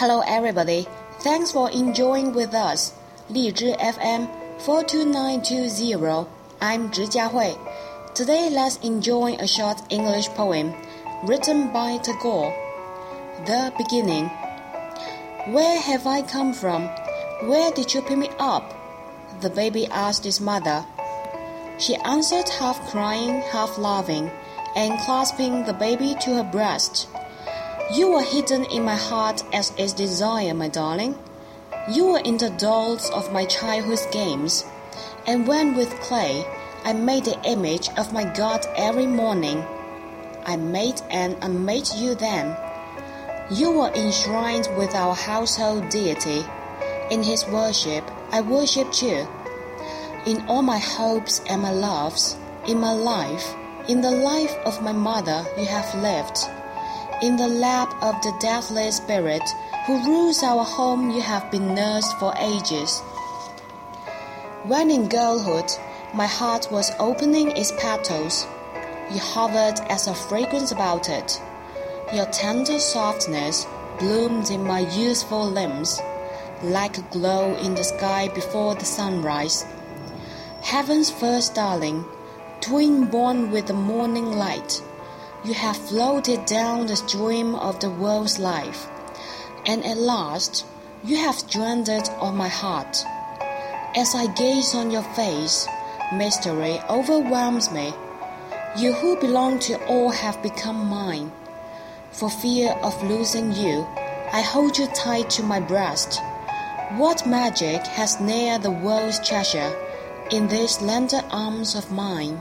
Hello, everybody. Thanks for enjoying with us. 荔枝 FM 42920. I'm Zhi Jiahui. Today, let's enjoy a short English poem written by Tagore. The beginning. Where have I come from? Where did you pick me up? The baby asked his mother. She answered, half crying, half laughing, and clasping the baby to her breast. You were hidden in my heart as is desire, my darling. You were in the dolls of my childhood's games, and when with clay I made the image of my God every morning, I made and unmade you then. You were enshrined with our household deity. In his worship, I worshipped you. In all my hopes and my loves, in my life, in the life of my mother, you have lived. In the lap of the deathless spirit who rules our home, you have been nursed for ages. When in girlhood, my heart was opening its petals, you hovered as a fragrance about it. Your tender softness bloomed in my youthful limbs, like a glow in the sky before the sunrise. Heaven's first darling, twin born with the morning light, you have floated down the stream of the world's life, and at last you have stranded on my heart. As I gaze on your face, mystery overwhelms me. You who belong to all have become mine. For fear of losing you, I hold you tight to my breast. What magic has near the world's treasure? in these slender arms of mine.